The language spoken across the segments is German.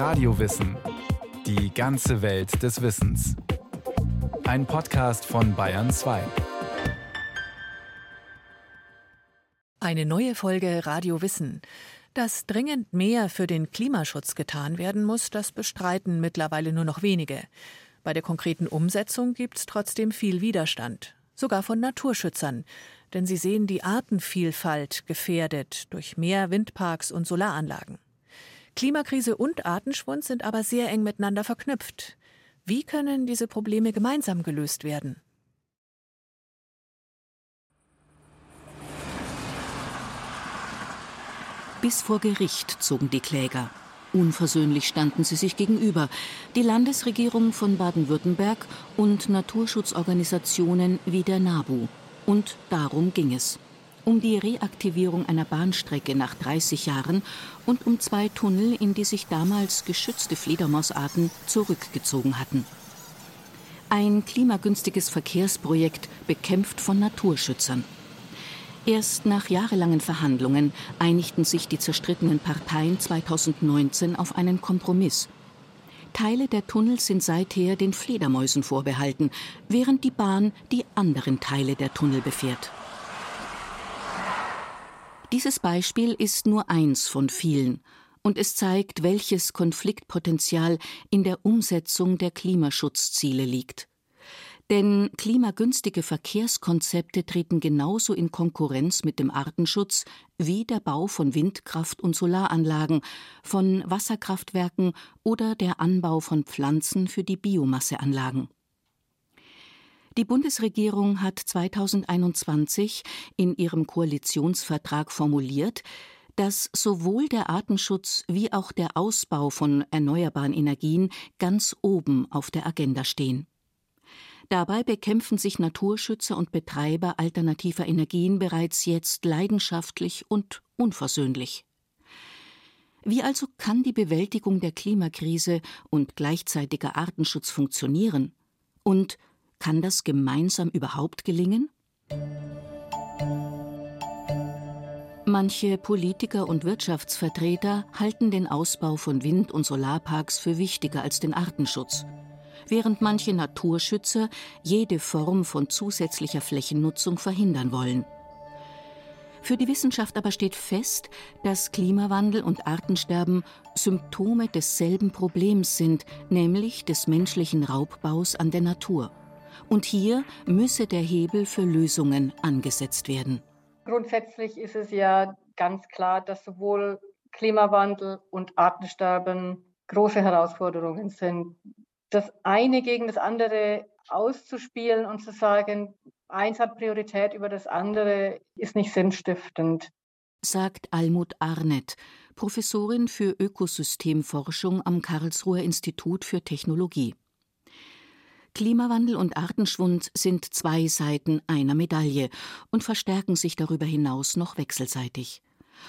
Radiowissen. Die ganze Welt des Wissens. Ein Podcast von Bayern 2. Eine neue Folge Radio Wissen. Dass dringend mehr für den Klimaschutz getan werden muss, das bestreiten mittlerweile nur noch wenige. Bei der konkreten Umsetzung gibt es trotzdem viel Widerstand, sogar von Naturschützern, denn sie sehen die Artenvielfalt gefährdet durch mehr Windparks und Solaranlagen. Klimakrise und Artenschwund sind aber sehr eng miteinander verknüpft. Wie können diese Probleme gemeinsam gelöst werden? Bis vor Gericht zogen die Kläger. Unversöhnlich standen sie sich gegenüber, die Landesregierung von Baden-Württemberg und Naturschutzorganisationen wie der NABU. Und darum ging es. Um die Reaktivierung einer Bahnstrecke nach 30 Jahren und um zwei Tunnel, in die sich damals geschützte Fledermausarten zurückgezogen hatten. Ein klimagünstiges Verkehrsprojekt bekämpft von Naturschützern. Erst nach jahrelangen Verhandlungen einigten sich die zerstrittenen Parteien 2019 auf einen Kompromiss. Teile der Tunnels sind seither den Fledermäusen vorbehalten, während die Bahn die anderen Teile der Tunnel befährt. Dieses Beispiel ist nur eins von vielen, und es zeigt, welches Konfliktpotenzial in der Umsetzung der Klimaschutzziele liegt. Denn klimagünstige Verkehrskonzepte treten genauso in Konkurrenz mit dem Artenschutz wie der Bau von Windkraft- und Solaranlagen, von Wasserkraftwerken oder der Anbau von Pflanzen für die Biomasseanlagen. Die Bundesregierung hat 2021 in ihrem Koalitionsvertrag formuliert, dass sowohl der Artenschutz wie auch der Ausbau von erneuerbaren Energien ganz oben auf der Agenda stehen. Dabei bekämpfen sich Naturschützer und Betreiber alternativer Energien bereits jetzt leidenschaftlich und unversöhnlich. Wie also kann die Bewältigung der Klimakrise und gleichzeitiger Artenschutz funktionieren? Und kann das gemeinsam überhaupt gelingen? Manche Politiker und Wirtschaftsvertreter halten den Ausbau von Wind- und Solarparks für wichtiger als den Artenschutz während manche Naturschützer jede Form von zusätzlicher Flächennutzung verhindern wollen. Für die Wissenschaft aber steht fest, dass Klimawandel und Artensterben Symptome desselben Problems sind, nämlich des menschlichen Raubbaus an der Natur. Und hier müsse der Hebel für Lösungen angesetzt werden. Grundsätzlich ist es ja ganz klar, dass sowohl Klimawandel und Artensterben große Herausforderungen sind das eine gegen das andere auszuspielen und zu sagen, eins hat Priorität über das andere, ist nicht sinnstiftend. Sagt Almut Arnett, Professorin für Ökosystemforschung am Karlsruher Institut für Technologie. Klimawandel und Artenschwund sind zwei Seiten einer Medaille und verstärken sich darüber hinaus noch wechselseitig.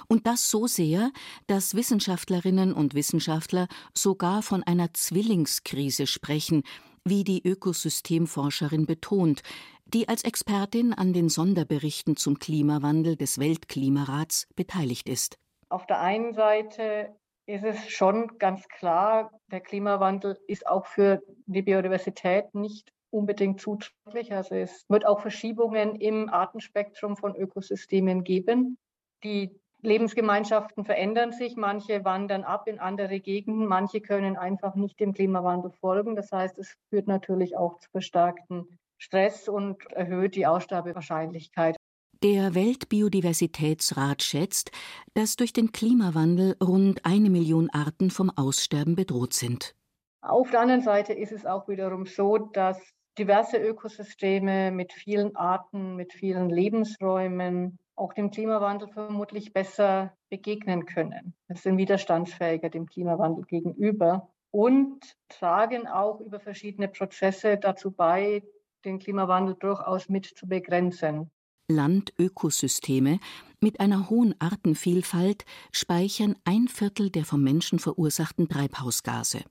Und das so sehr, dass Wissenschaftlerinnen und Wissenschaftler sogar von einer Zwillingskrise sprechen, wie die Ökosystemforscherin betont, die als Expertin an den Sonderberichten zum Klimawandel des Weltklimarats beteiligt ist. Auf der einen Seite ist es schon ganz klar, der Klimawandel ist auch für die Biodiversität nicht unbedingt zuträglich. Also es wird auch Verschiebungen im Artenspektrum von Ökosystemen geben. Die Lebensgemeinschaften verändern sich, manche wandern ab in andere Gegenden, manche können einfach nicht dem Klimawandel folgen. Das heißt, es führt natürlich auch zu verstärkten Stress und erhöht die Aussterbewahrscheinlichkeit. Der Weltbiodiversitätsrat schätzt, dass durch den Klimawandel rund eine Million Arten vom Aussterben bedroht sind. Auf der anderen Seite ist es auch wiederum so, dass diverse Ökosysteme mit vielen Arten, mit vielen Lebensräumen auch dem Klimawandel vermutlich besser begegnen können. Wir sind widerstandsfähiger dem Klimawandel gegenüber und tragen auch über verschiedene Prozesse dazu bei, den Klimawandel durchaus mit zu begrenzen. Landökosysteme mit einer hohen Artenvielfalt speichern ein Viertel der vom Menschen verursachten Treibhausgase.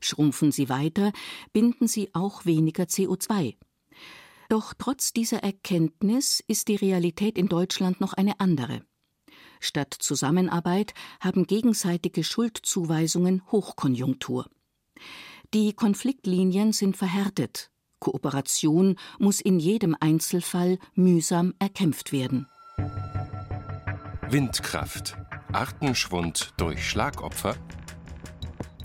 Schrumpfen sie weiter, binden sie auch weniger CO2. Doch trotz dieser Erkenntnis ist die Realität in Deutschland noch eine andere. Statt Zusammenarbeit haben gegenseitige Schuldzuweisungen Hochkonjunktur. Die Konfliktlinien sind verhärtet. Kooperation muss in jedem Einzelfall mühsam erkämpft werden. Windkraft. Artenschwund durch Schlagopfer?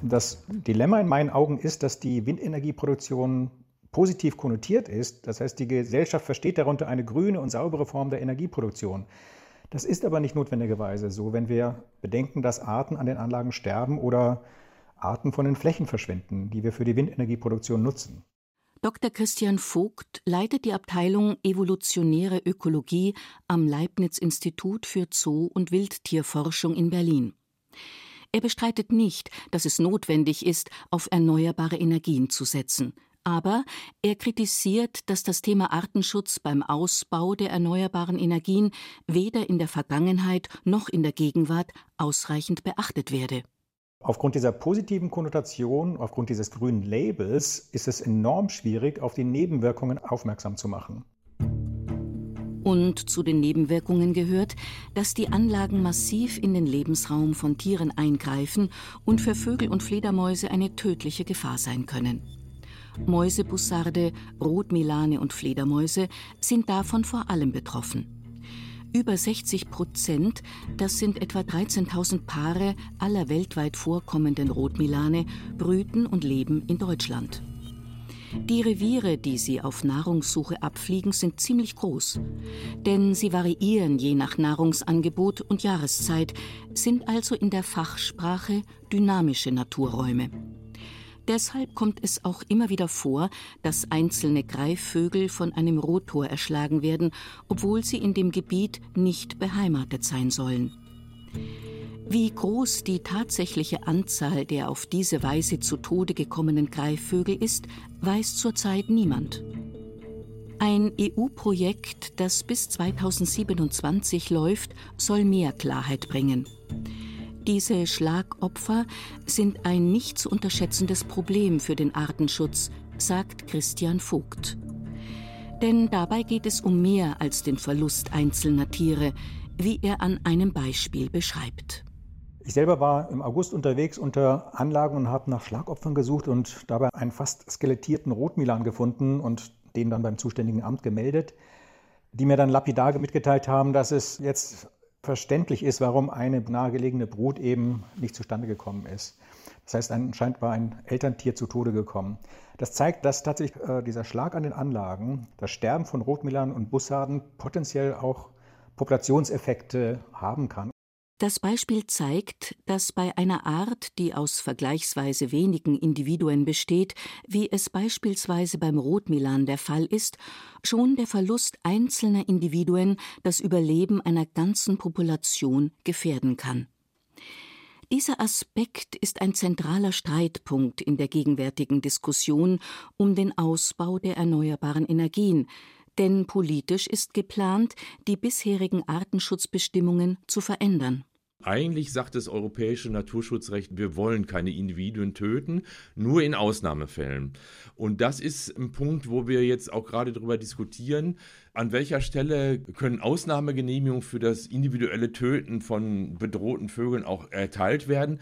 Das Dilemma in meinen Augen ist, dass die Windenergieproduktion positiv konnotiert ist. Das heißt, die Gesellschaft versteht darunter eine grüne und saubere Form der Energieproduktion. Das ist aber nicht notwendigerweise so, wenn wir bedenken, dass Arten an den Anlagen sterben oder Arten von den Flächen verschwinden, die wir für die Windenergieproduktion nutzen. Dr. Christian Vogt leitet die Abteilung Evolutionäre Ökologie am Leibniz-Institut für Zoo- und Wildtierforschung in Berlin. Er bestreitet nicht, dass es notwendig ist, auf erneuerbare Energien zu setzen. Aber er kritisiert, dass das Thema Artenschutz beim Ausbau der erneuerbaren Energien weder in der Vergangenheit noch in der Gegenwart ausreichend beachtet werde. Aufgrund dieser positiven Konnotation, aufgrund dieses grünen Labels, ist es enorm schwierig, auf die Nebenwirkungen aufmerksam zu machen. Und zu den Nebenwirkungen gehört, dass die Anlagen massiv in den Lebensraum von Tieren eingreifen und für Vögel und Fledermäuse eine tödliche Gefahr sein können. Mäusebussarde, Rotmilane und Fledermäuse sind davon vor allem betroffen. Über 60 Prozent, das sind etwa 13.000 Paare aller weltweit vorkommenden Rotmilane, brüten und leben in Deutschland. Die Reviere, die sie auf Nahrungssuche abfliegen, sind ziemlich groß. Denn sie variieren je nach Nahrungsangebot und Jahreszeit, sind also in der Fachsprache dynamische Naturräume. Deshalb kommt es auch immer wieder vor, dass einzelne Greifvögel von einem Rotor erschlagen werden, obwohl sie in dem Gebiet nicht beheimatet sein sollen. Wie groß die tatsächliche Anzahl der auf diese Weise zu Tode gekommenen Greifvögel ist, weiß zurzeit niemand. Ein EU-Projekt, das bis 2027 läuft, soll mehr Klarheit bringen. Diese Schlagopfer sind ein nicht zu unterschätzendes Problem für den Artenschutz, sagt Christian Vogt. Denn dabei geht es um mehr als den Verlust einzelner Tiere, wie er an einem Beispiel beschreibt. Ich selber war im August unterwegs unter Anlagen und habe nach Schlagopfern gesucht und dabei einen fast skelettierten Rotmilan gefunden und den dann beim zuständigen Amt gemeldet, die mir dann lapidar mitgeteilt haben, dass es jetzt verständlich ist, warum eine nahegelegene Brut eben nicht zustande gekommen ist. Das heißt, anscheinend war ein Elterntier zu Tode gekommen. Das zeigt, dass tatsächlich äh, dieser Schlag an den Anlagen, das Sterben von Rotmilan und Bussarden potenziell auch Populationseffekte haben kann. Das Beispiel zeigt, dass bei einer Art, die aus vergleichsweise wenigen Individuen besteht, wie es beispielsweise beim Rotmilan der Fall ist, schon der Verlust einzelner Individuen das Überleben einer ganzen Population gefährden kann. Dieser Aspekt ist ein zentraler Streitpunkt in der gegenwärtigen Diskussion um den Ausbau der erneuerbaren Energien, denn politisch ist geplant, die bisherigen Artenschutzbestimmungen zu verändern. Eigentlich sagt das europäische Naturschutzrecht, wir wollen keine Individuen töten, nur in Ausnahmefällen. Und das ist ein Punkt, wo wir jetzt auch gerade darüber diskutieren, an welcher Stelle können Ausnahmegenehmigungen für das individuelle Töten von bedrohten Vögeln auch erteilt werden?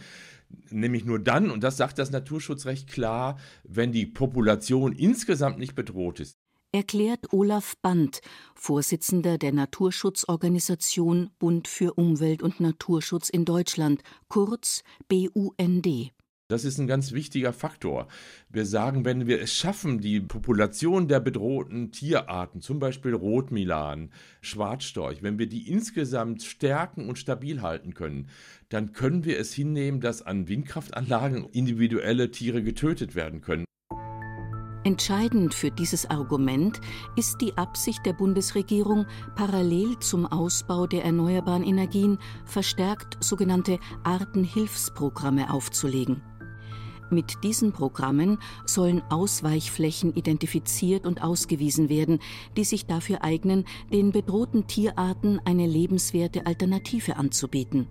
Nämlich nur dann, und das sagt das Naturschutzrecht klar, wenn die Population insgesamt nicht bedroht ist erklärt Olaf Band, Vorsitzender der Naturschutzorganisation Bund für Umwelt und Naturschutz in Deutschland, kurz BUND. Das ist ein ganz wichtiger Faktor. Wir sagen, wenn wir es schaffen, die Population der bedrohten Tierarten, zum Beispiel Rotmilan, Schwarzstorch, wenn wir die insgesamt stärken und stabil halten können, dann können wir es hinnehmen, dass an Windkraftanlagen individuelle Tiere getötet werden können. Entscheidend für dieses Argument ist die Absicht der Bundesregierung, parallel zum Ausbau der erneuerbaren Energien verstärkt sogenannte Artenhilfsprogramme aufzulegen. Mit diesen Programmen sollen Ausweichflächen identifiziert und ausgewiesen werden, die sich dafür eignen, den bedrohten Tierarten eine lebenswerte Alternative anzubieten.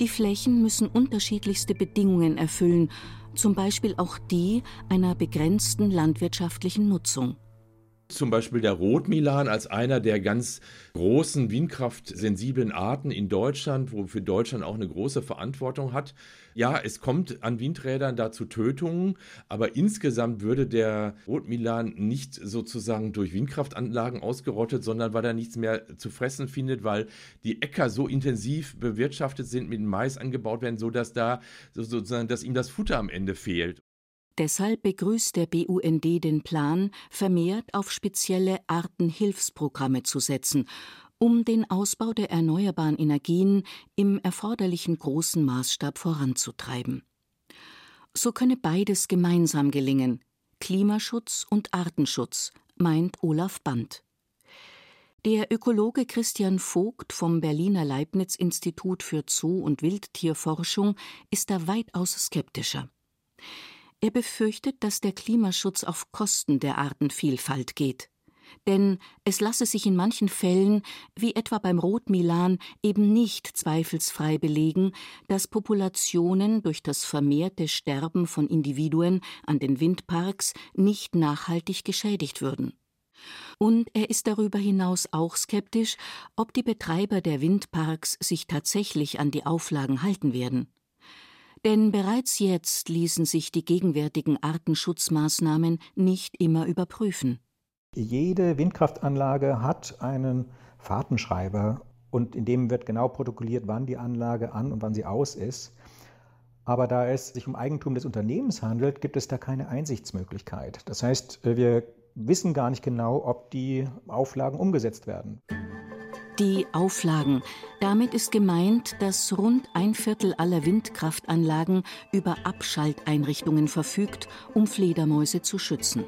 Die Flächen müssen unterschiedlichste Bedingungen erfüllen zum Beispiel auch die einer begrenzten landwirtschaftlichen Nutzung. Zum Beispiel der Rotmilan als einer der ganz großen windkraftsensiblen Arten in Deutschland, wo für Deutschland auch eine große Verantwortung hat. Ja, es kommt an Windrädern da zu Tötungen, aber insgesamt würde der Rotmilan nicht sozusagen durch Windkraftanlagen ausgerottet, sondern weil er nichts mehr zu fressen findet, weil die Äcker so intensiv bewirtschaftet sind, mit Mais angebaut werden, sodass da sozusagen, dass ihm das Futter am Ende fehlt. Deshalb begrüßt der BUND den Plan, vermehrt auf spezielle Artenhilfsprogramme zu setzen, um den Ausbau der erneuerbaren Energien im erforderlichen großen Maßstab voranzutreiben. So könne beides gemeinsam gelingen Klimaschutz und Artenschutz, meint Olaf Band. Der Ökologe Christian Vogt vom Berliner Leibniz Institut für Zoo- und Wildtierforschung ist da weitaus skeptischer. Er befürchtet, dass der Klimaschutz auf Kosten der Artenvielfalt geht. Denn es lasse sich in manchen Fällen, wie etwa beim Rotmilan, eben nicht zweifelsfrei belegen, dass Populationen durch das vermehrte Sterben von Individuen an den Windparks nicht nachhaltig geschädigt würden. Und er ist darüber hinaus auch skeptisch, ob die Betreiber der Windparks sich tatsächlich an die Auflagen halten werden. Denn bereits jetzt ließen sich die gegenwärtigen Artenschutzmaßnahmen nicht immer überprüfen. Jede Windkraftanlage hat einen Fahrtenschreiber und in dem wird genau protokolliert, wann die Anlage an und wann sie aus ist. Aber da es sich um Eigentum des Unternehmens handelt, gibt es da keine Einsichtsmöglichkeit. Das heißt, wir wissen gar nicht genau, ob die Auflagen umgesetzt werden. Die Auflagen. Damit ist gemeint, dass rund ein Viertel aller Windkraftanlagen über Abschalteinrichtungen verfügt, um Fledermäuse zu schützen.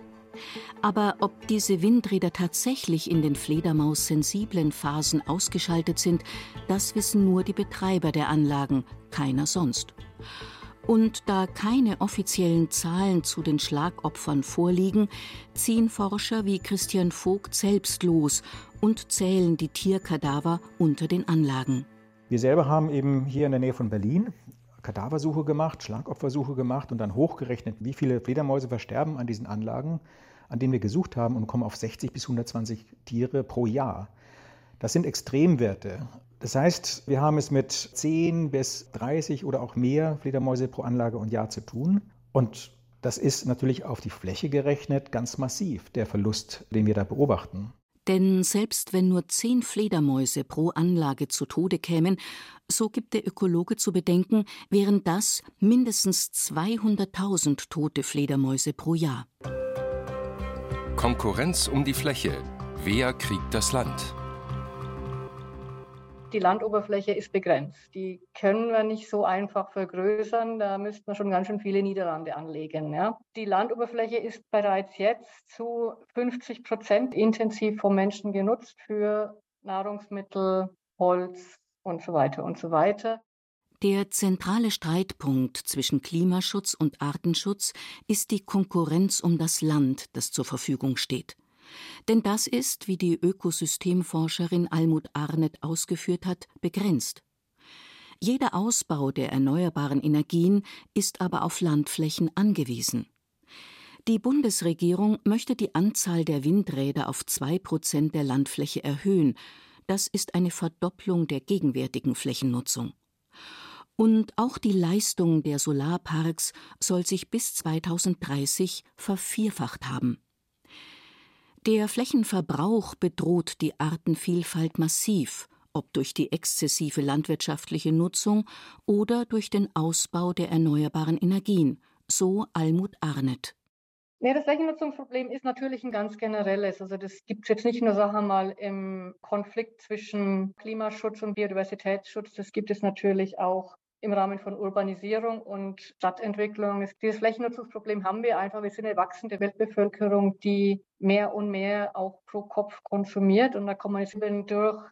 Aber ob diese Windräder tatsächlich in den Fledermaus-sensiblen Phasen ausgeschaltet sind, das wissen nur die Betreiber der Anlagen, keiner sonst. Und da keine offiziellen Zahlen zu den Schlagopfern vorliegen, ziehen Forscher wie Christian Vogt selbst los und zählen die Tierkadaver unter den Anlagen. Wir selber haben eben hier in der Nähe von Berlin Kadaversuche gemacht, Schlagopfersuche gemacht und dann hochgerechnet, wie viele Fledermäuse versterben an diesen Anlagen, an denen wir gesucht haben und kommen auf 60 bis 120 Tiere pro Jahr. Das sind Extremwerte. Das heißt, wir haben es mit 10 bis 30 oder auch mehr Fledermäuse pro Anlage und Jahr zu tun. Und das ist natürlich auf die Fläche gerechnet ganz massiv, der Verlust, den wir da beobachten. Denn selbst wenn nur zehn Fledermäuse pro Anlage zu Tode kämen, so gibt der Ökologe zu bedenken, wären das mindestens 200.000 tote Fledermäuse pro Jahr. Konkurrenz um die Fläche. Wer kriegt das Land? Die Landoberfläche ist begrenzt. Die können wir nicht so einfach vergrößern. Da müssten wir schon ganz schön viele Niederlande anlegen. Ja. Die Landoberfläche ist bereits jetzt zu 50 Prozent intensiv vom Menschen genutzt für Nahrungsmittel, Holz und so weiter und so weiter. Der zentrale Streitpunkt zwischen Klimaschutz und Artenschutz ist die Konkurrenz um das Land, das zur Verfügung steht. Denn das ist, wie die Ökosystemforscherin Almut Arnett ausgeführt hat, begrenzt. Jeder Ausbau der erneuerbaren Energien ist aber auf Landflächen angewiesen. Die Bundesregierung möchte die Anzahl der Windräder auf zwei Prozent der Landfläche erhöhen. Das ist eine Verdopplung der gegenwärtigen Flächennutzung. Und auch die Leistung der Solarparks soll sich bis 2030 vervierfacht haben. Der Flächenverbrauch bedroht die Artenvielfalt massiv, ob durch die exzessive landwirtschaftliche Nutzung oder durch den Ausbau der erneuerbaren Energien, so Almut Arnett. Nee, das Flächennutzungsproblem ist natürlich ein ganz generelles. Also das gibt es jetzt nicht nur, sagen wir mal, im Konflikt zwischen Klimaschutz und Biodiversitätsschutz, das gibt es natürlich auch im Rahmen von Urbanisierung und Stadtentwicklung. Dieses Flächennutzungsproblem haben wir einfach. Wir sind eine wachsende Weltbevölkerung, die mehr und mehr auch pro Kopf konsumiert. Und da jetzt durch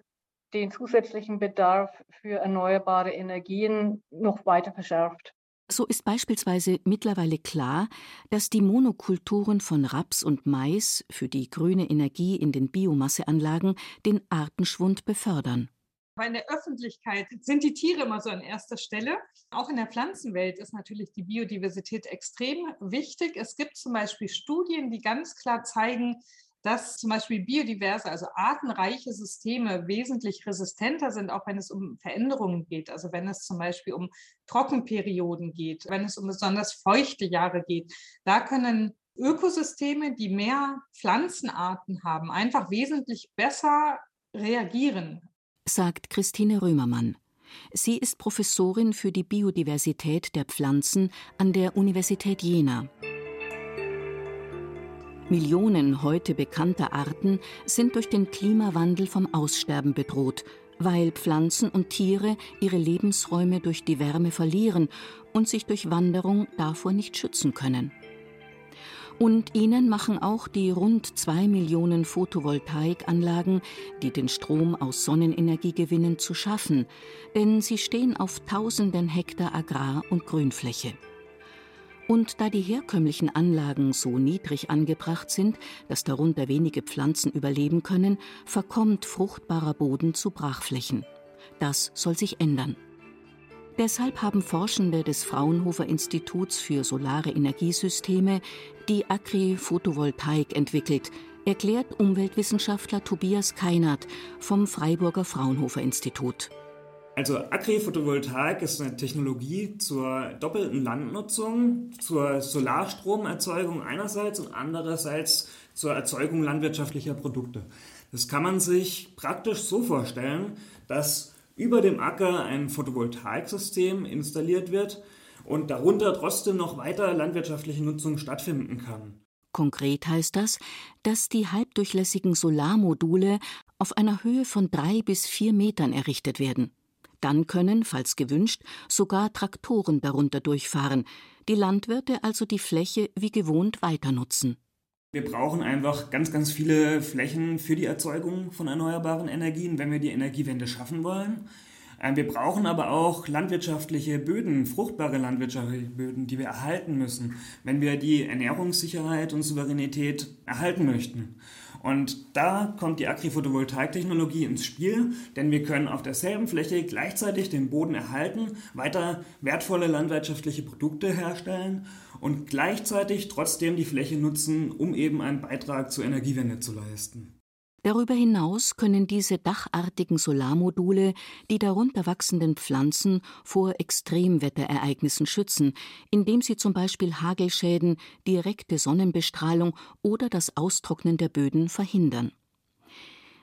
den zusätzlichen Bedarf für erneuerbare Energien noch weiter verschärft. So ist beispielsweise mittlerweile klar, dass die Monokulturen von Raps und Mais für die grüne Energie in den Biomasseanlagen den Artenschwund befördern. Weil in der Öffentlichkeit sind die Tiere immer so an erster Stelle. Auch in der Pflanzenwelt ist natürlich die Biodiversität extrem wichtig. Es gibt zum Beispiel Studien, die ganz klar zeigen, dass zum Beispiel biodiverse, also artenreiche Systeme wesentlich resistenter sind, auch wenn es um Veränderungen geht. Also wenn es zum Beispiel um Trockenperioden geht, wenn es um besonders feuchte Jahre geht. Da können Ökosysteme, die mehr Pflanzenarten haben, einfach wesentlich besser reagieren. Sagt Christine Römermann. Sie ist Professorin für die Biodiversität der Pflanzen an der Universität Jena. Millionen heute bekannter Arten sind durch den Klimawandel vom Aussterben bedroht, weil Pflanzen und Tiere ihre Lebensräume durch die Wärme verlieren und sich durch Wanderung davor nicht schützen können. Und ihnen machen auch die rund zwei Millionen Photovoltaikanlagen, die den Strom aus Sonnenenergie gewinnen, zu schaffen, denn sie stehen auf tausenden Hektar Agrar- und Grünfläche. Und da die herkömmlichen Anlagen so niedrig angebracht sind, dass darunter wenige Pflanzen überleben können, verkommt fruchtbarer Boden zu Brachflächen. Das soll sich ändern. Deshalb haben Forschende des Fraunhofer Instituts für Solare Energiesysteme die Agri-Photovoltaik entwickelt, erklärt Umweltwissenschaftler Tobias Keinert vom Freiburger Fraunhofer Institut. Also Agri-Photovoltaik ist eine Technologie zur doppelten Landnutzung, zur Solarstromerzeugung einerseits und andererseits zur Erzeugung landwirtschaftlicher Produkte. Das kann man sich praktisch so vorstellen, dass über dem Acker ein Photovoltaiksystem installiert wird und darunter trotzdem noch weiter landwirtschaftliche Nutzung stattfinden kann. Konkret heißt das, dass die halbdurchlässigen Solarmodule auf einer Höhe von drei bis vier Metern errichtet werden. Dann können, falls gewünscht, sogar Traktoren darunter durchfahren, die Landwirte also die Fläche wie gewohnt weiter nutzen. Wir brauchen einfach ganz, ganz viele Flächen für die Erzeugung von erneuerbaren Energien, wenn wir die Energiewende schaffen wollen. Ähm, wir brauchen aber auch landwirtschaftliche Böden, fruchtbare landwirtschaftliche Böden, die wir erhalten müssen, wenn wir die Ernährungssicherheit und Souveränität erhalten möchten. Und da kommt die Agri-Photovoltaik-Technologie ins Spiel, denn wir können auf derselben Fläche gleichzeitig den Boden erhalten, weiter wertvolle landwirtschaftliche Produkte herstellen und gleichzeitig trotzdem die Fläche nutzen, um eben einen Beitrag zur Energiewende zu leisten. Darüber hinaus können diese dachartigen Solarmodule die darunter wachsenden Pflanzen vor Extremwetterereignissen schützen, indem sie zum Beispiel Hagelschäden, direkte Sonnenbestrahlung oder das Austrocknen der Böden verhindern.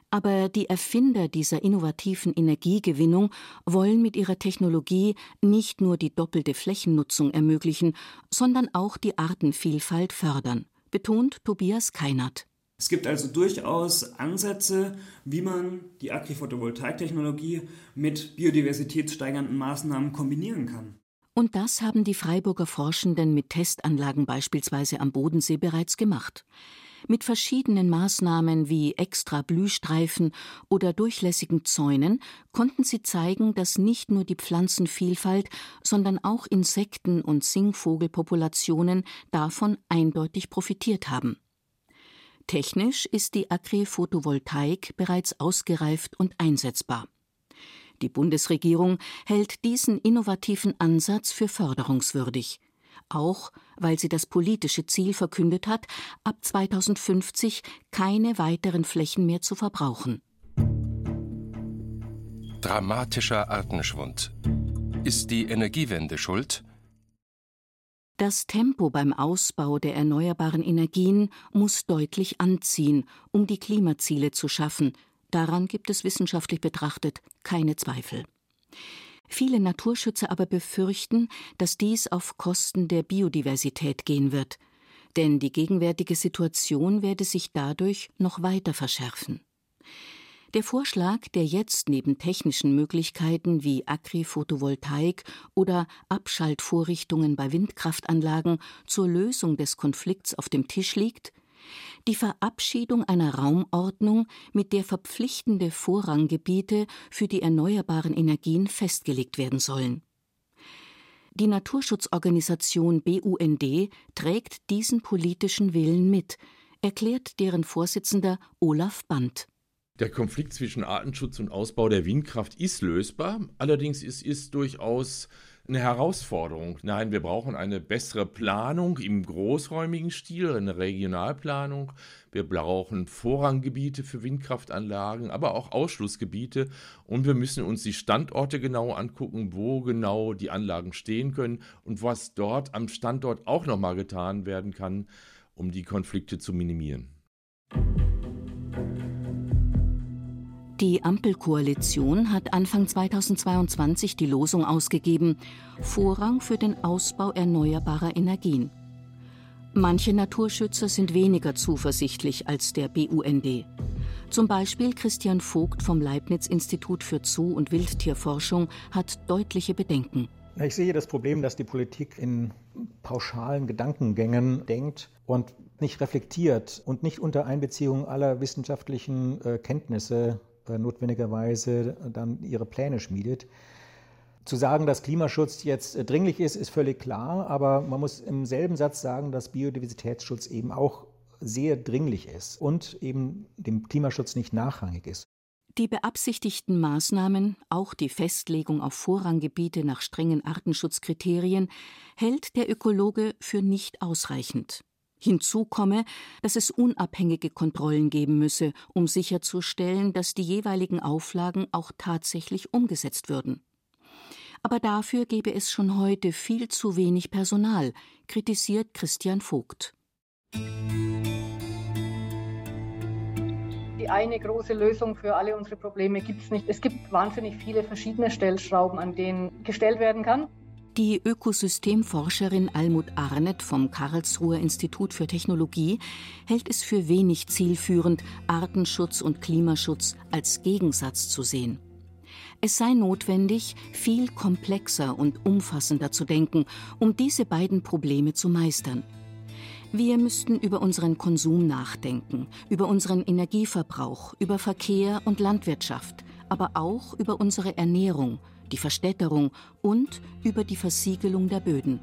Aber die Erfinder dieser innovativen Energiegewinnung wollen mit ihrer Technologie nicht nur die doppelte Flächennutzung ermöglichen, sondern auch die Artenvielfalt fördern, betont Tobias Keinert. Es gibt also durchaus Ansätze, wie man die Agri-Photovoltaik-Technologie mit biodiversitätssteigernden Maßnahmen kombinieren kann. Und das haben die Freiburger Forschenden mit Testanlagen beispielsweise am Bodensee bereits gemacht. Mit verschiedenen Maßnahmen wie extra Blühstreifen oder durchlässigen Zäunen konnten sie zeigen, dass nicht nur die Pflanzenvielfalt, sondern auch Insekten- und Singvogelpopulationen davon eindeutig profitiert haben. Technisch ist die Agri-Photovoltaik bereits ausgereift und einsetzbar. Die Bundesregierung hält diesen innovativen Ansatz für förderungswürdig, auch weil sie das politische Ziel verkündet hat, ab 2050 keine weiteren Flächen mehr zu verbrauchen. Dramatischer Artenschwund. Ist die Energiewende schuld? Das Tempo beim Ausbau der erneuerbaren Energien muss deutlich anziehen, um die Klimaziele zu schaffen. Daran gibt es wissenschaftlich betrachtet keine Zweifel. Viele Naturschützer aber befürchten, dass dies auf Kosten der Biodiversität gehen wird, denn die gegenwärtige Situation werde sich dadurch noch weiter verschärfen. Der Vorschlag, der jetzt neben technischen Möglichkeiten wie Agri-Photovoltaik oder Abschaltvorrichtungen bei Windkraftanlagen zur Lösung des Konflikts auf dem Tisch liegt, die Verabschiedung einer Raumordnung, mit der verpflichtende Vorranggebiete für die erneuerbaren Energien festgelegt werden sollen. Die Naturschutzorganisation BUND trägt diesen politischen Willen mit, erklärt deren Vorsitzender Olaf Bandt. Der Konflikt zwischen Artenschutz und Ausbau der Windkraft ist lösbar. Allerdings ist es durchaus eine Herausforderung. Nein, wir brauchen eine bessere Planung im großräumigen Stil, eine Regionalplanung. Wir brauchen Vorranggebiete für Windkraftanlagen, aber auch Ausschlussgebiete. Und wir müssen uns die Standorte genau angucken, wo genau die Anlagen stehen können und was dort am Standort auch nochmal getan werden kann, um die Konflikte zu minimieren. Die Ampelkoalition hat Anfang 2022 die Losung ausgegeben, Vorrang für den Ausbau erneuerbarer Energien. Manche Naturschützer sind weniger zuversichtlich als der BUND. Zum Beispiel Christian Vogt vom Leibniz-Institut für Zoo- und Wildtierforschung hat deutliche Bedenken. Ich sehe das Problem, dass die Politik in pauschalen Gedankengängen denkt und nicht reflektiert und nicht unter Einbeziehung aller wissenschaftlichen äh, Kenntnisse notwendigerweise dann ihre Pläne schmiedet. Zu sagen, dass Klimaschutz jetzt äh, dringlich ist, ist völlig klar, aber man muss im selben Satz sagen, dass Biodiversitätsschutz eben auch sehr dringlich ist und eben dem Klimaschutz nicht nachrangig ist. Die beabsichtigten Maßnahmen, auch die Festlegung auf Vorranggebiete nach strengen Artenschutzkriterien, hält der Ökologe für nicht ausreichend. Hinzu komme, dass es unabhängige Kontrollen geben müsse, um sicherzustellen, dass die jeweiligen Auflagen auch tatsächlich umgesetzt würden. Aber dafür gebe es schon heute viel zu wenig Personal, kritisiert Christian Vogt. Die eine große Lösung für alle unsere Probleme gibt es nicht. Es gibt wahnsinnig viele verschiedene Stellschrauben, an denen gestellt werden kann. Die Ökosystemforscherin Almut Arnett vom Karlsruher Institut für Technologie hält es für wenig zielführend, Artenschutz und Klimaschutz als Gegensatz zu sehen. Es sei notwendig, viel komplexer und umfassender zu denken, um diese beiden Probleme zu meistern. Wir müssten über unseren Konsum nachdenken, über unseren Energieverbrauch, über Verkehr und Landwirtschaft, aber auch über unsere Ernährung, die Verstädterung und über die Versiegelung der Böden.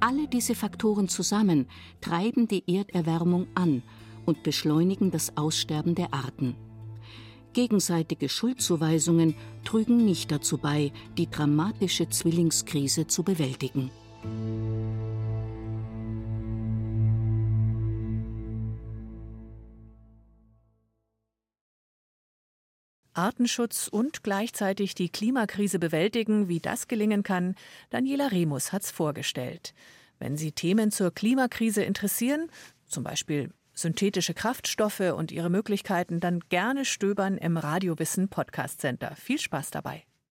Alle diese Faktoren zusammen treiben die Erderwärmung an und beschleunigen das Aussterben der Arten. Gegenseitige Schuldzuweisungen trügen nicht dazu bei, die dramatische Zwillingskrise zu bewältigen. Artenschutz und gleichzeitig die Klimakrise bewältigen, wie das gelingen kann, Daniela Remus hat's vorgestellt. Wenn Sie Themen zur Klimakrise interessieren, zum Beispiel synthetische Kraftstoffe und ihre Möglichkeiten, dann gerne stöbern im Radiowissen Podcast Center. Viel Spaß dabei.